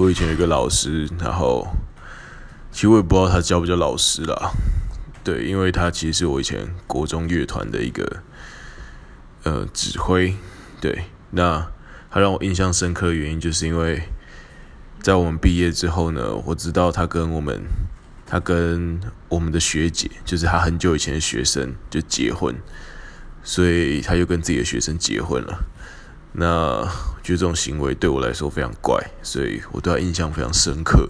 我以前有一个老师，然后其实我也不知道他叫不叫老师啦，对，因为他其实是我以前国中乐团的一个呃指挥，对，那他让我印象深刻的原因，就是因为在我们毕业之后呢，我知道他跟我们，他跟我们的学姐，就是他很久以前的学生就结婚，所以他又跟自己的学生结婚了。那我觉得这种行为对我来说非常怪，所以我对他印象非常深刻。